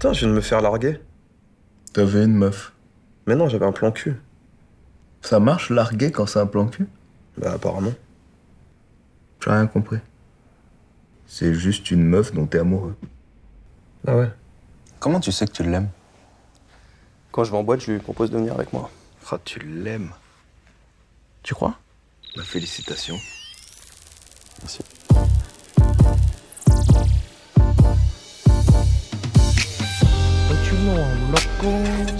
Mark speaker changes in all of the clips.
Speaker 1: Putain, je viens de me faire larguer.
Speaker 2: T'avais une meuf.
Speaker 1: Mais non, j'avais un plan cul.
Speaker 2: Ça marche larguer quand c'est un plan cul?
Speaker 1: Bah, apparemment.
Speaker 2: J'ai rien compris. C'est juste une meuf dont t'es amoureux.
Speaker 1: Ah ouais
Speaker 3: Comment tu sais que tu l'aimes?
Speaker 1: Quand je vais en boîte, je lui propose de venir avec moi.
Speaker 2: Ah, tu l'aimes.
Speaker 1: Tu crois?
Speaker 2: Ma félicitation.
Speaker 1: Merci. Tu know I'm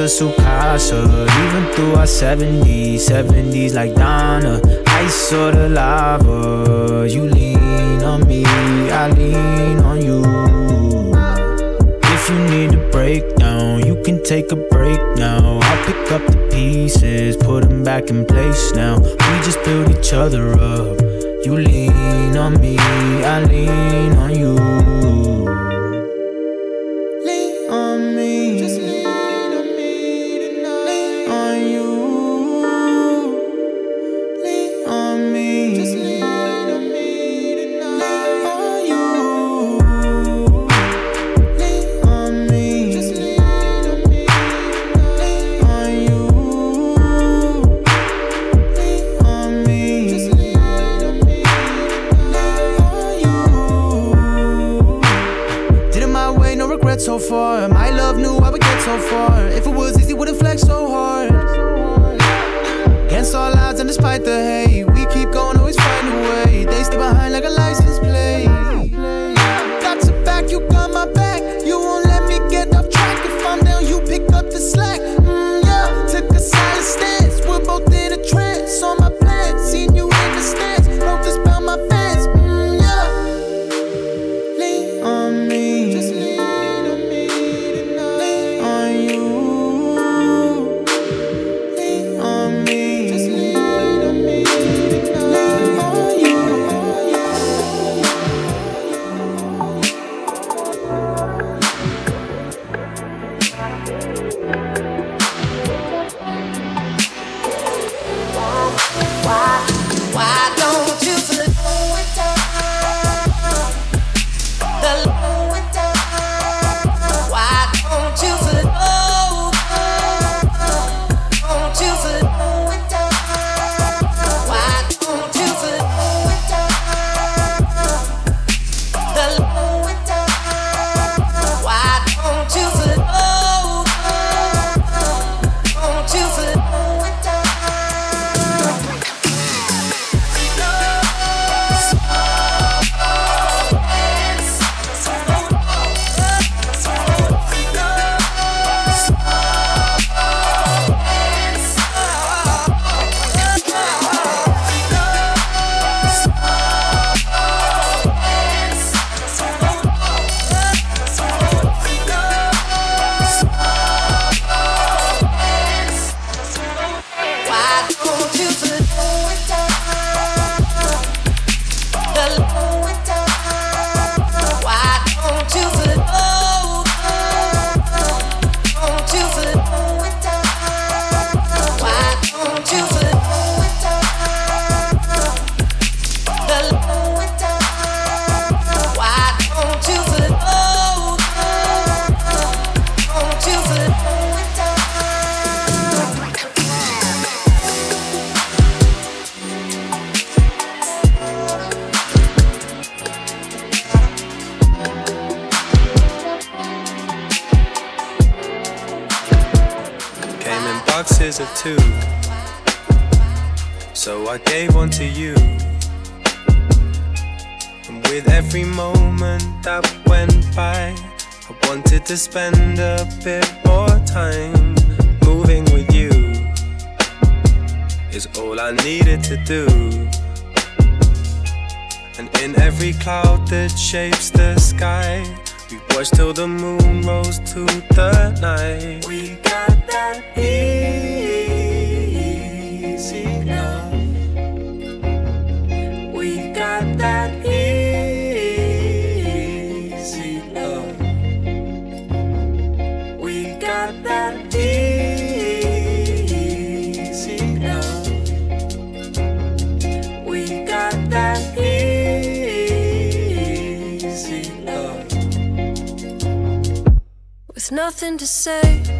Speaker 1: loco.
Speaker 4: Mikasa, Sukasa. Even through our 70s, 70s like Donna. Ice or the lava You lean on me, I lean on you. If you need a breakdown, you can take a break now. I'll pick up the pieces, put them back in place now. We just build each other up. You lean on me, I lean on you
Speaker 5: far. If it
Speaker 6: was easy,
Speaker 7: wouldn't flex so
Speaker 8: hard. Against all odds and despite the hate, we keep going, always find
Speaker 9: a way. They stay behind like a light. Nothing to say.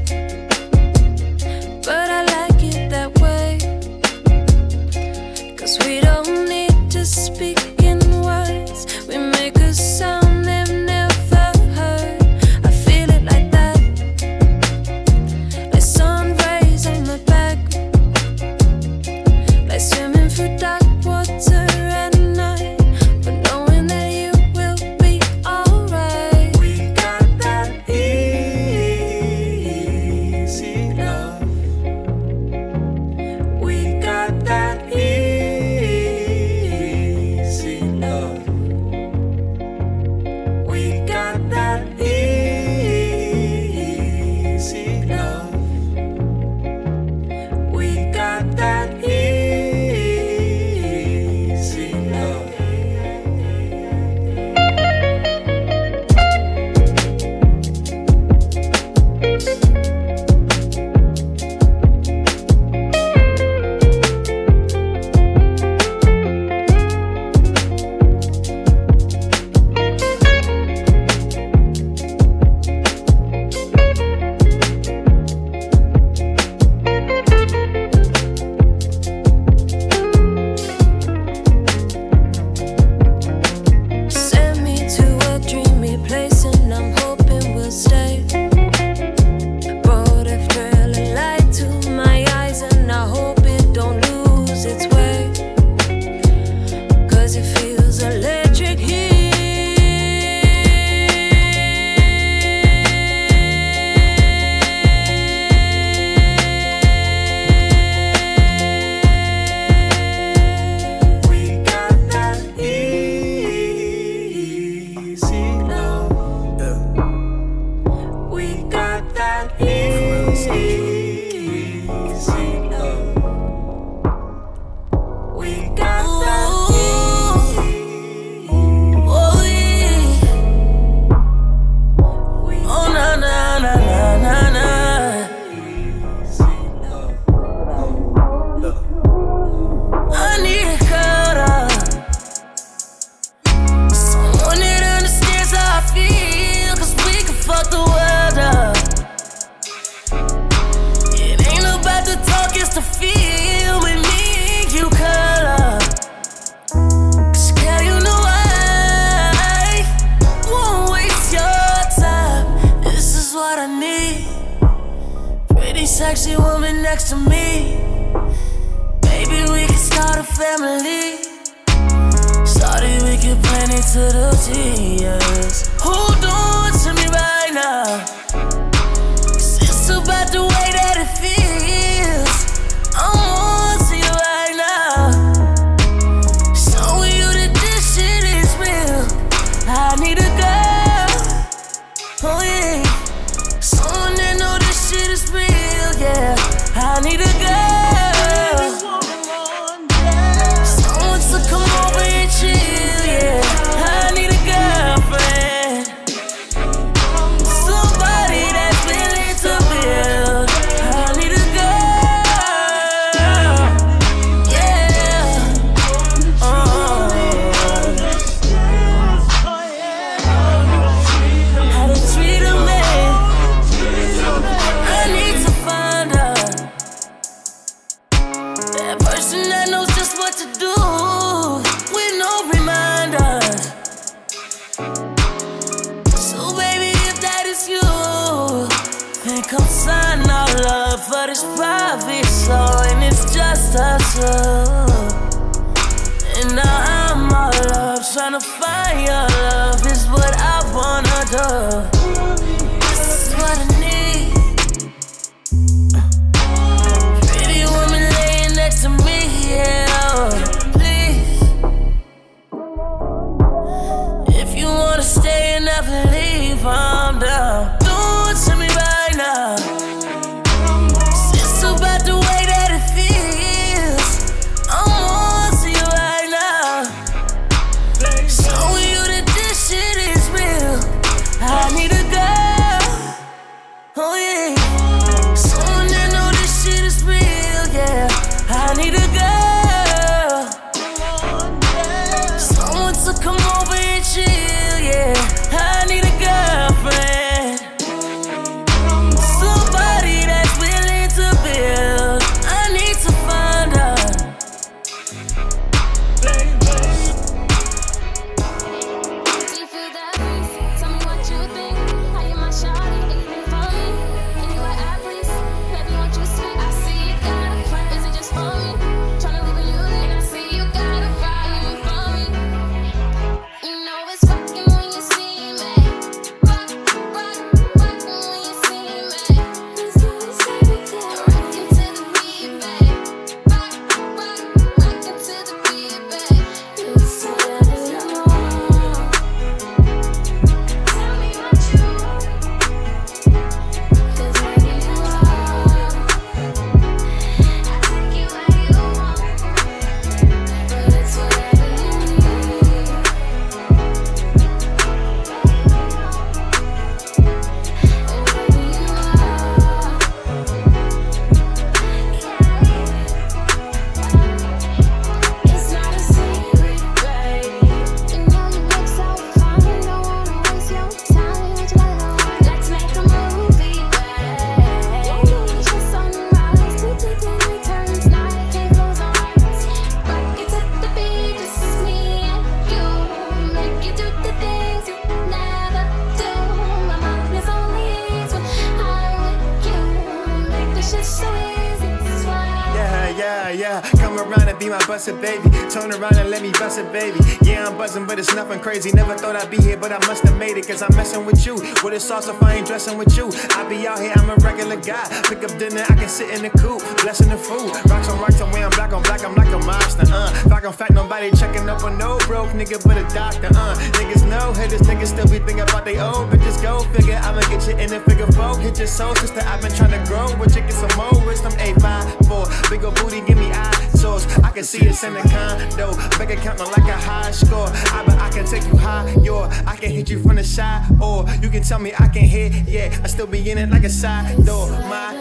Speaker 9: bust it,
Speaker 10: baby. Turn around and let me bust it, baby. Yeah, I'm buzzing, but it's nothing crazy. Never thought I'd be here, but I must have made it. Cause I'm messing with you. With a sauce if I ain't dressing with you. I be out here, I'm a regular guy. Pick up dinner, I can sit in the coop. Blessing the food. Rocks on rocks, I'm wearing black on black, I'm like a monster, uh. Fact on fact, nobody checking up on no broke nigga, but a doctor, uh. Niggas know haters, niggas still be thinking about they old bitches. Go figure, I'ma get you in the figure four. Hit your soul, sister, I've been trying to grow, but you get some more wisdom, A5 for. Bigger booty, give me eye toes. I can see us in the condo. Bank account look like a high score. I but I can take you high, yo. I can hit you from the side, or you can tell me I can hit. Yeah, I still be in it like a side door. My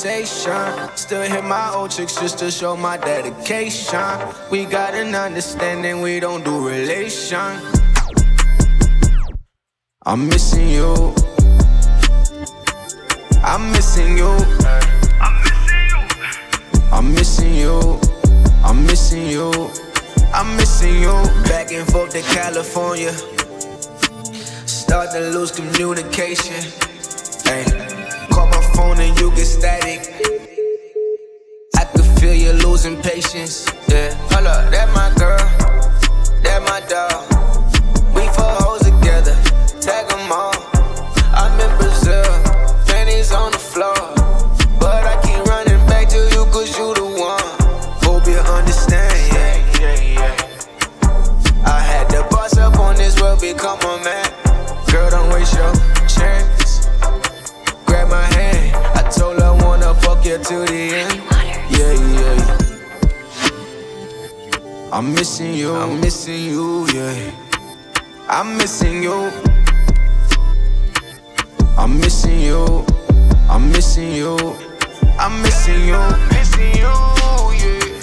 Speaker 11: Still hit my old chicks just to show my dedication. We got an understanding, we don't do relation. I'm missing you. I'm missing you. I'm missing you. I'm missing you. I'm missing you. Back and forth to California. Start to lose communication. Hey and you get static. I can feel you losing patience. Yeah, hold up, that my girl, that my dog. I'm missing you, I'm missing you, yeah. I'm missing you. I'm missing you. I'm missing you. I'm missing you. Missing you, yeah.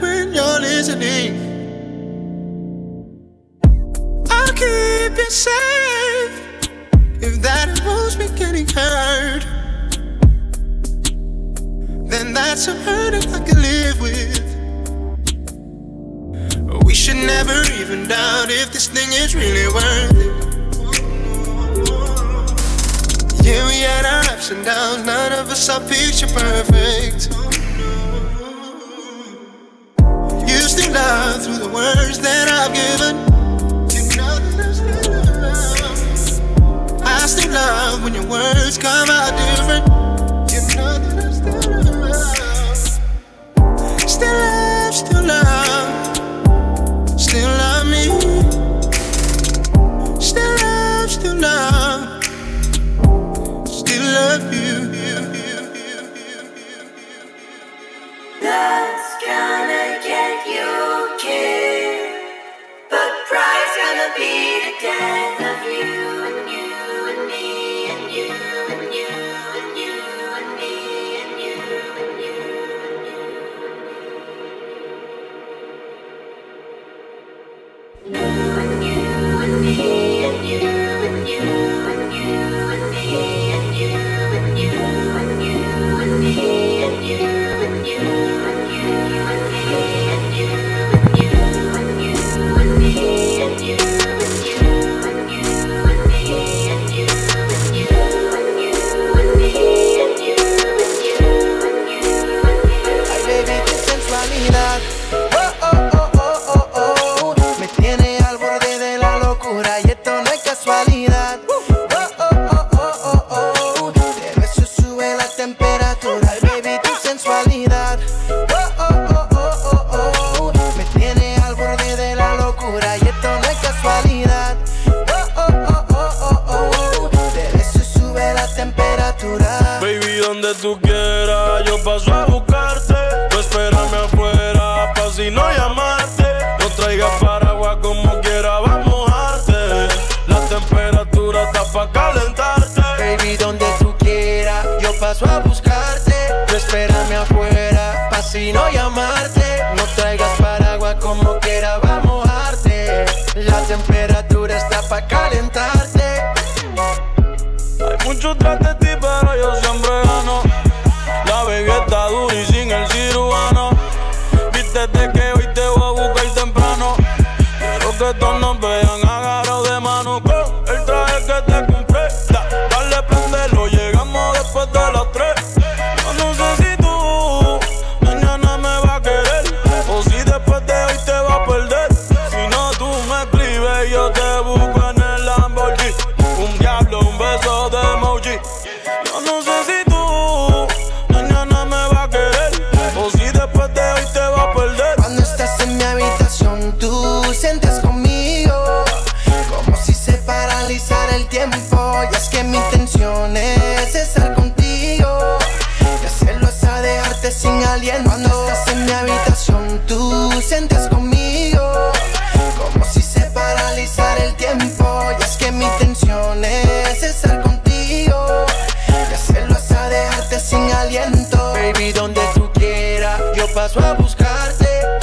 Speaker 12: when you're
Speaker 13: listening. I'll keep you safe if that me getting hurt. Then that's a I can live with. We should never even doubt if this thing is really worth it. Yeah, we had our ups and downs, none of us are picture perfect. love through the words that I've given. You know that I still love. I still love when your words come out different. You know that I still love. Still love, still love. you
Speaker 12: give, but pride's gonna be the death of you.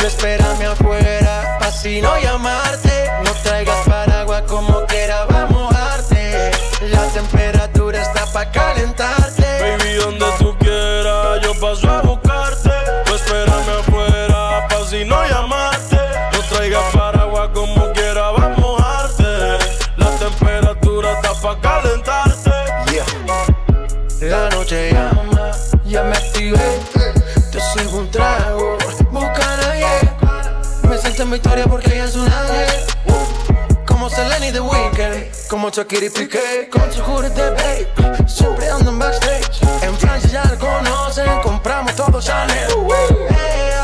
Speaker 14: espérame afuera, así no llamarte. No traigas paraguas como quiera, vamos a mojarte. La temperatura está pa'
Speaker 15: calentar como
Speaker 14: Shakirito y Kate Con su hoodie de
Speaker 15: babe Siempre ando en backstage. En Francia ya la conocen Compramos todo Chanel. Hey,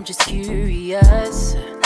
Speaker 16: I'm just curious.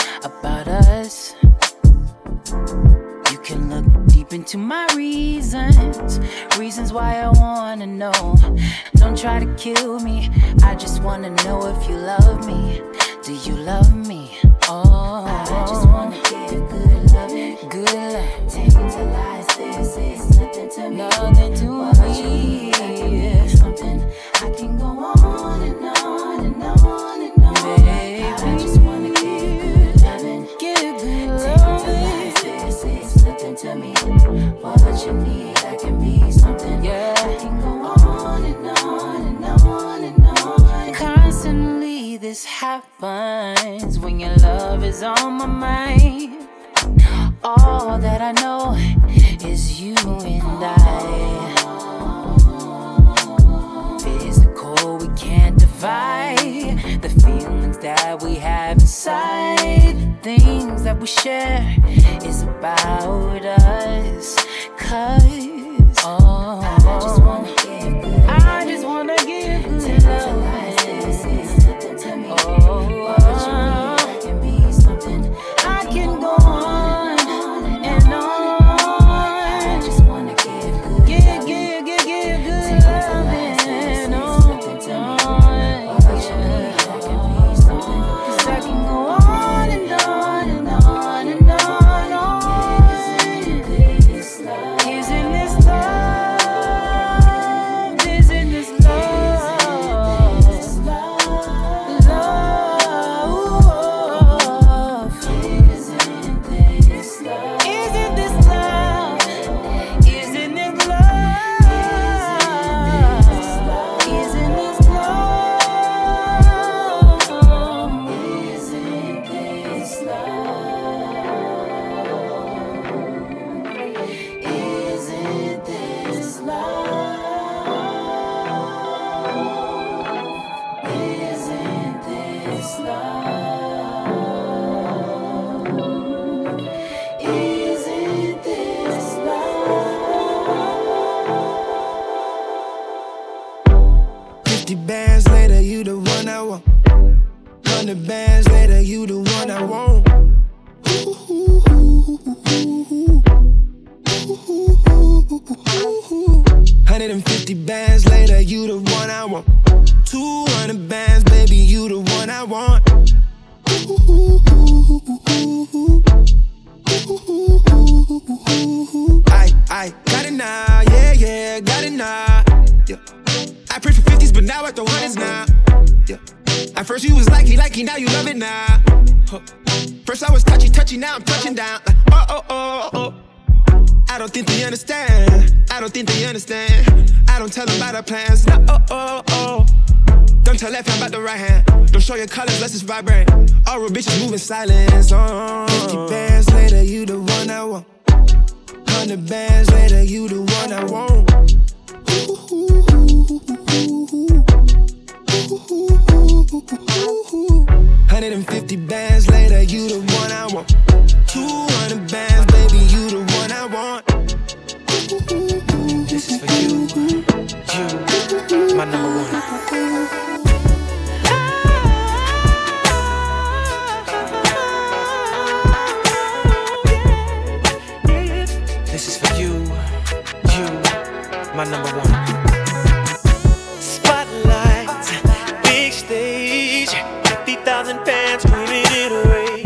Speaker 17: thousand fans screaming it away.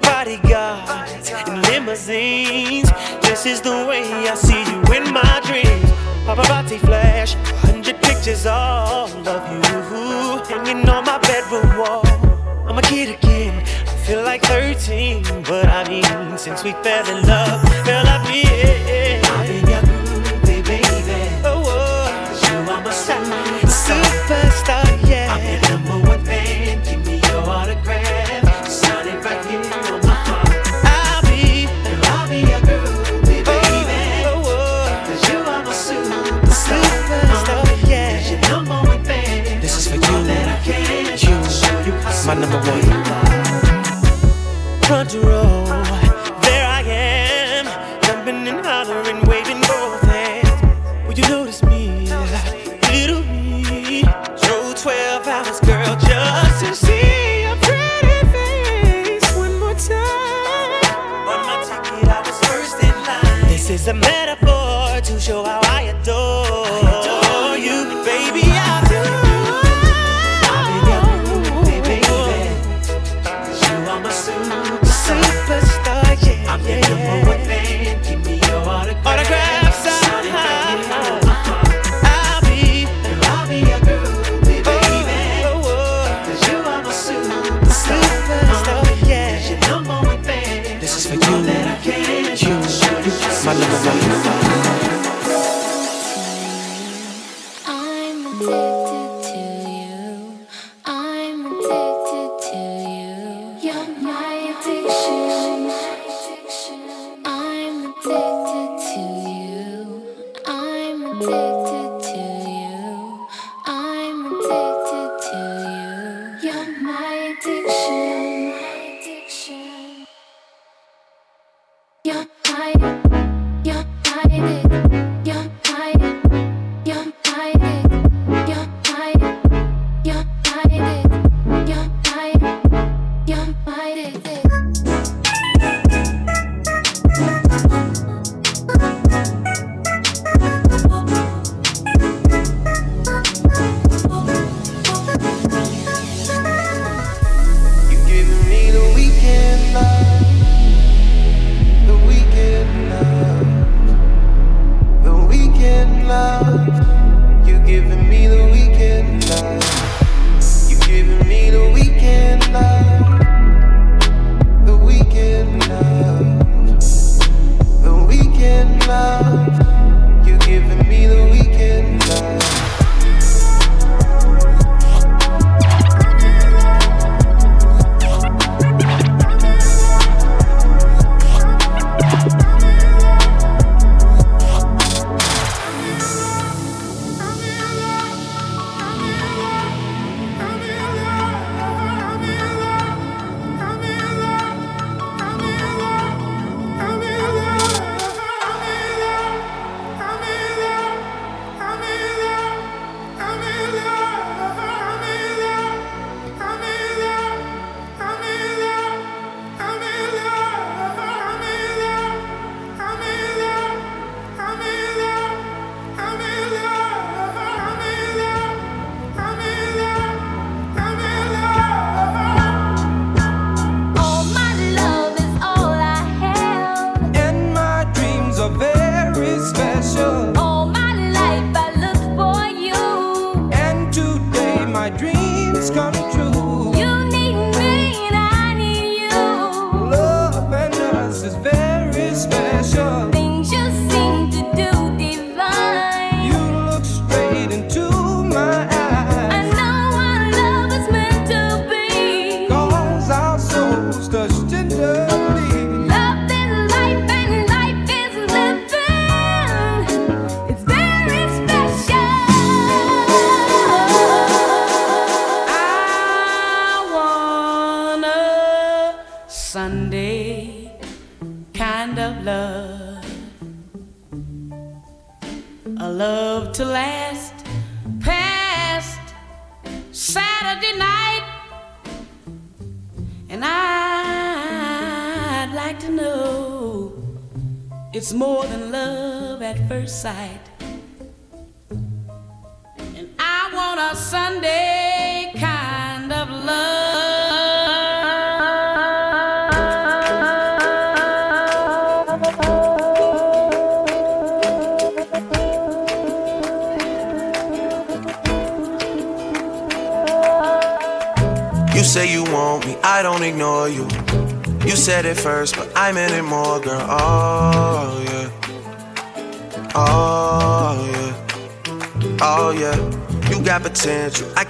Speaker 17: Bodyguards and limousines. This is the way I see you in my dreams. Paparazzi flash, hundred pictures all of you hanging on my bedroom wall. I'm a kid again. I feel like 13, but I mean, since we fell in love. my number one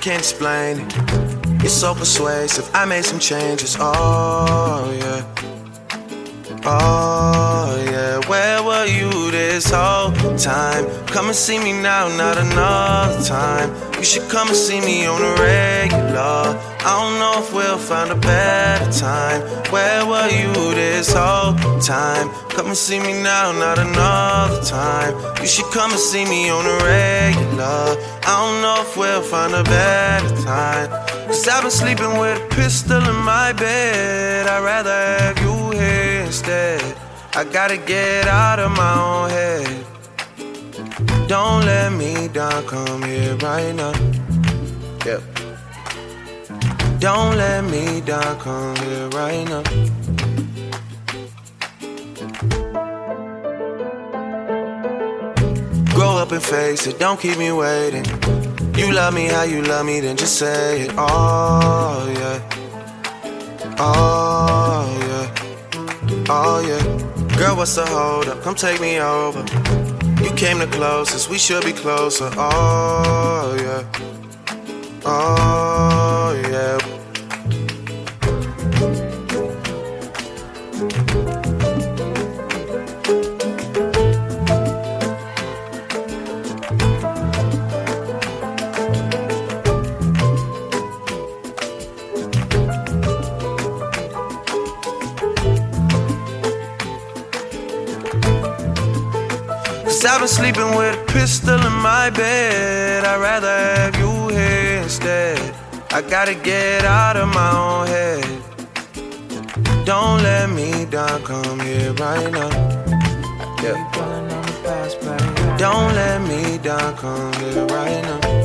Speaker 18: can't explain it. You're so persuasive, I made some changes. Oh, yeah. You this whole time? Come and see me now, not another time. You should come and see me on the regular. I don't know if we'll find a better time. Where were you this whole time? Come and see me now, not another time. You should come and see me on the regular. I don't know if we'll find a better time. Cause I've been sleeping with a pistol in my bed. I'd rather have you here instead. I gotta get out of my own head. Don't let me down, come here right now. Yep. Don't let me down, come here right now. Grow up and face it, don't keep me waiting. You love me how you love me, then just say it. Oh, yeah. Oh, yeah. Oh, yeah. Girl, what's the hold up? Come take me over. You came the closest, we should be closer. Oh, yeah. Oh, yeah. Cause I've been sleeping with a pistol in my bed. I'd rather have you here instead. I gotta get out of my own head. Don't let me down, come here right now. Yeah. Don't let me down, come here right now.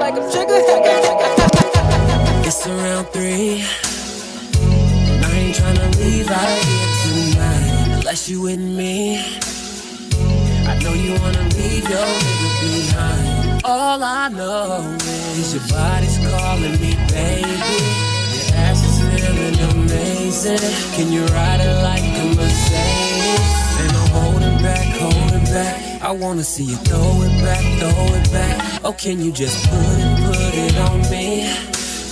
Speaker 13: Like I'm trigger It's
Speaker 7: around three. And I ain't tryna leave out here tonight unless you with me. I know you wanna leave your nigga behind. All I know is your body's calling me, baby. Your ass is feeling amazing. Can you ride it like a Mercedes? And I'm holding back, holding back. I wanna see you throw it back, throw it back. Oh, can you just put it, put it on me?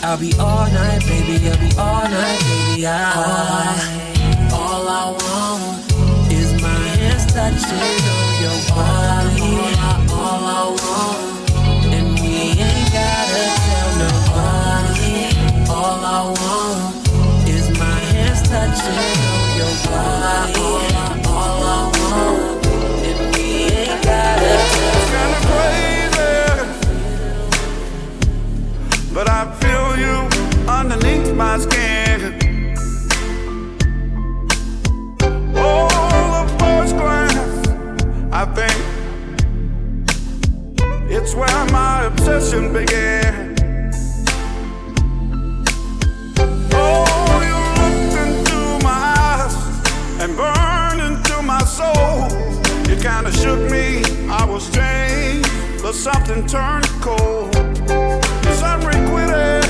Speaker 7: I'll be all night, baby. I'll be all night, baby. I, all I want is my hands touching on your body. All I want, and we ain't gotta tell nobody. All I want is my hands touching on your body.
Speaker 19: It's where my obsession began. You kinda shook me, I was strange, but something turned cold. I'm requited,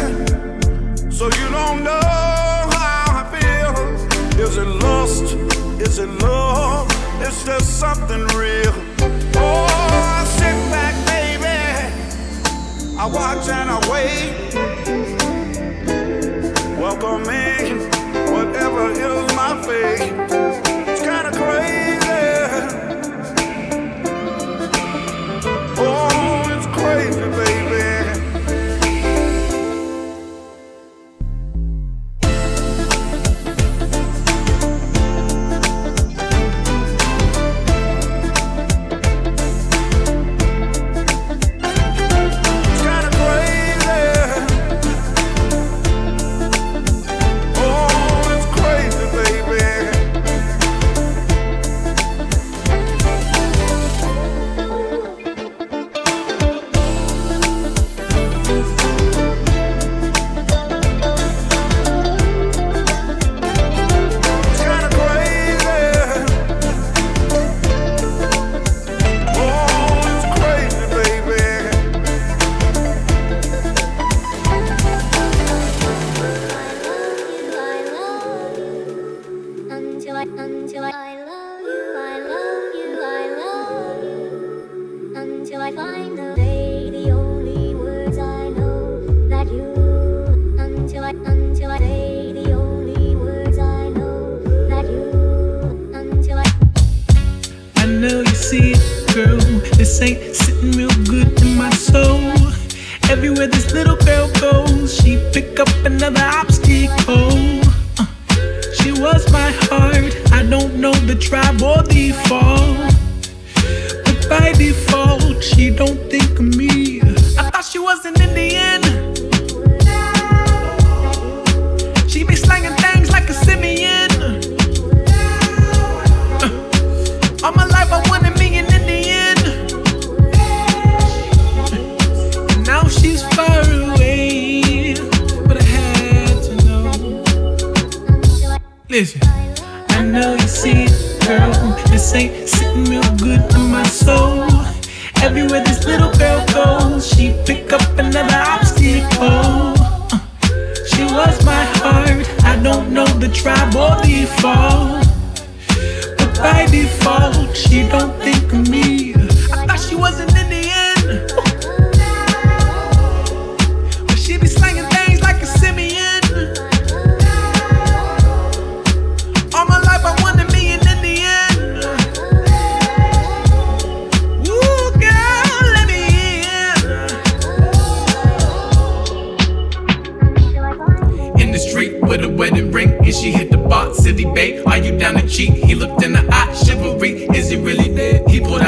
Speaker 19: so you don't know how I feel. Is it lust? Is it love? Is there something real? Oh, I sit back, baby. I watch and I wait. Welcome me, whatever is my fate.
Speaker 20: Listen, I know you see it, girl. This ain't sitting real good in my soul. Everywhere this little girl goes, she pick up another obstacle. Uh, she was my heart. I don't know the tribe or the fall. But by default, she don't think of me. I thought she was down to cheat? He looked in the eye, chivalry. Is he really dead? He pulled out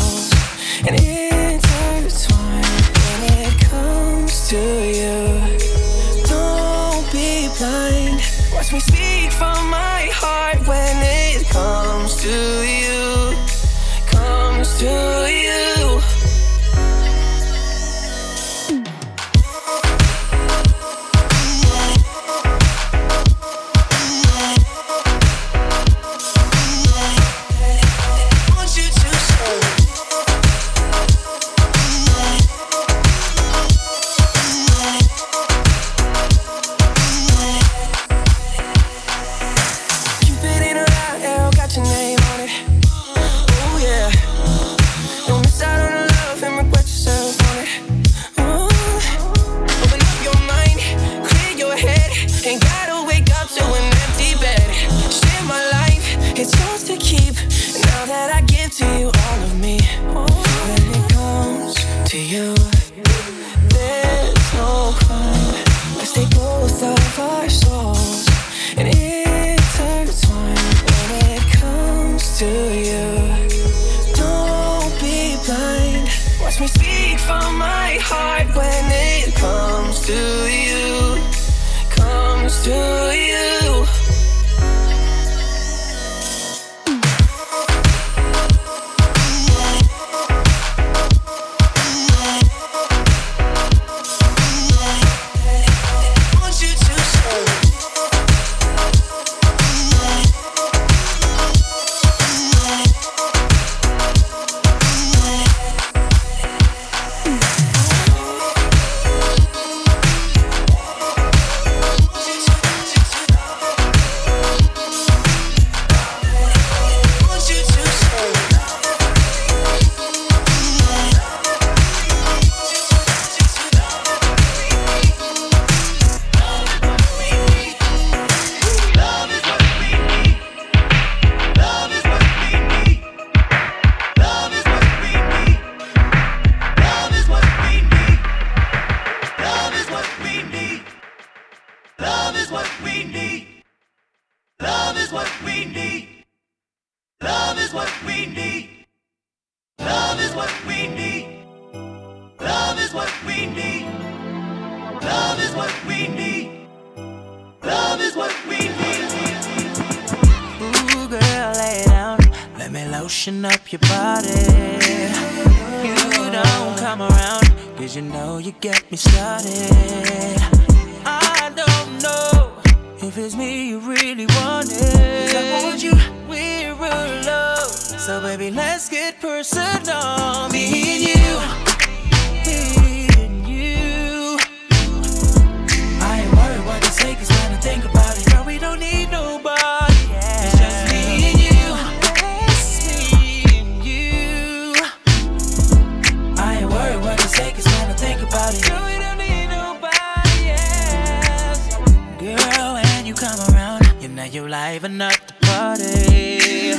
Speaker 20: Now
Speaker 21: you
Speaker 22: liven up the party.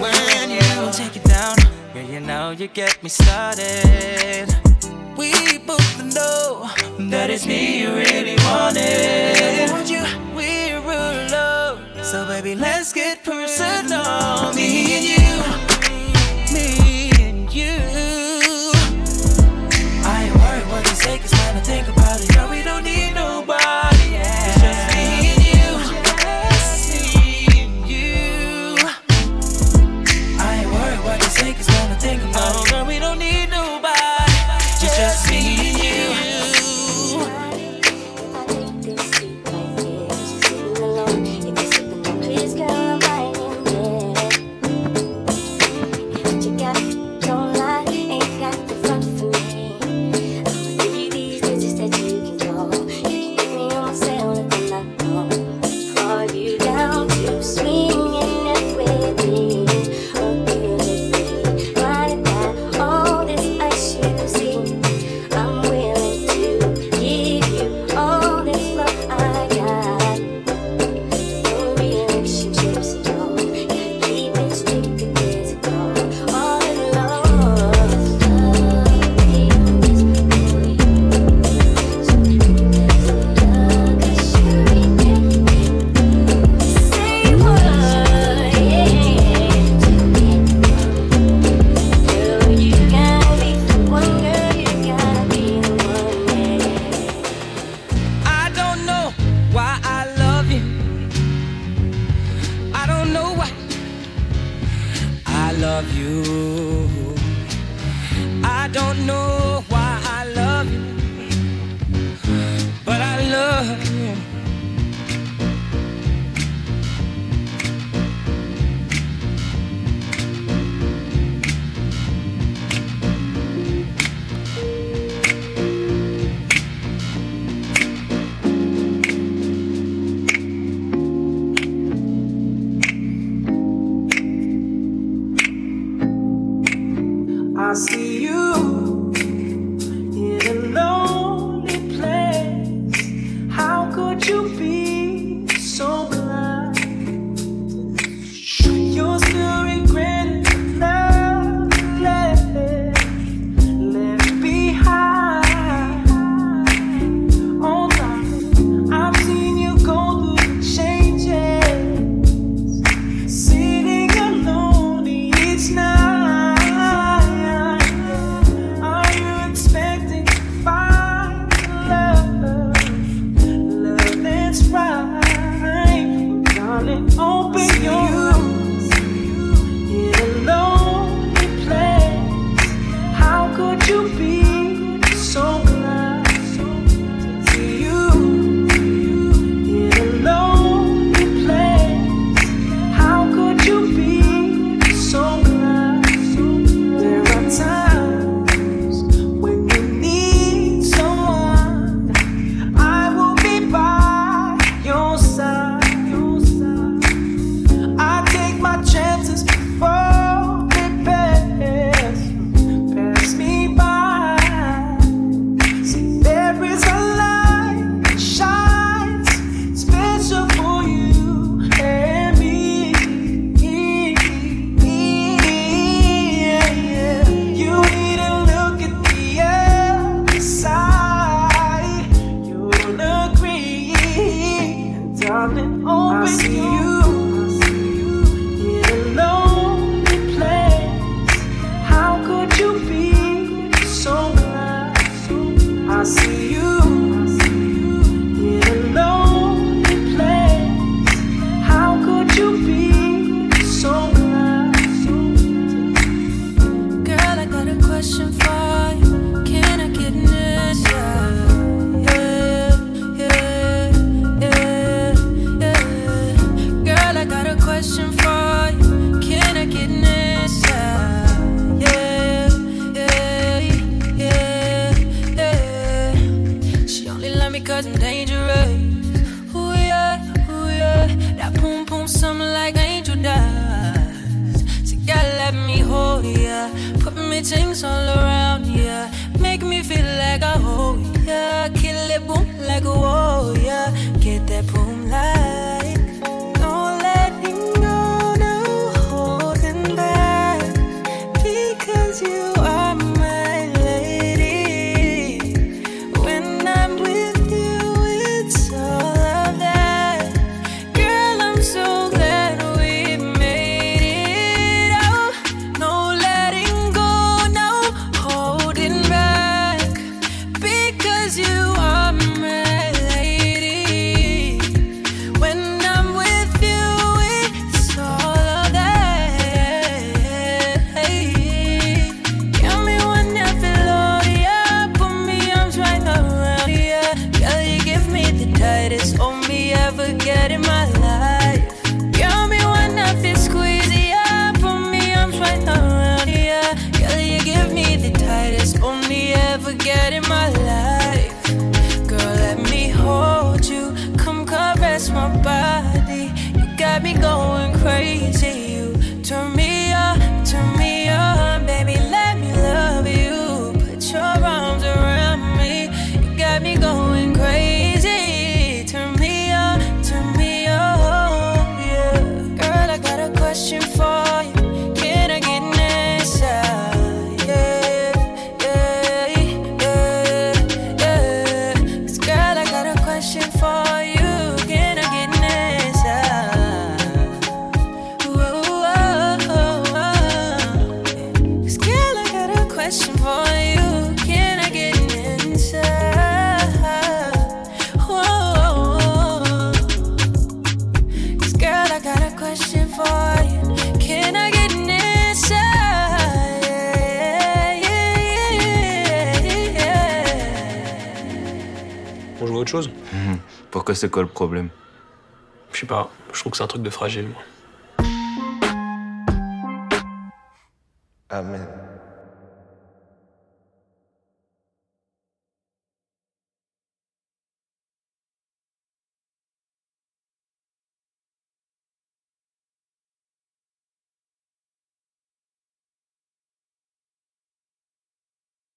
Speaker 22: When you take it down, yeah, you know you get me started. We both know that it's me you really wanted. Want you, we rule love. So baby, let's get personal. Me and you, me. love you. I don't know why I love you,
Speaker 23: but
Speaker 13: I
Speaker 16: love you.
Speaker 2: C'est quoi le problème?
Speaker 1: Je sais pas, je trouve que c'est un truc de fragile, moi.
Speaker 2: Amen.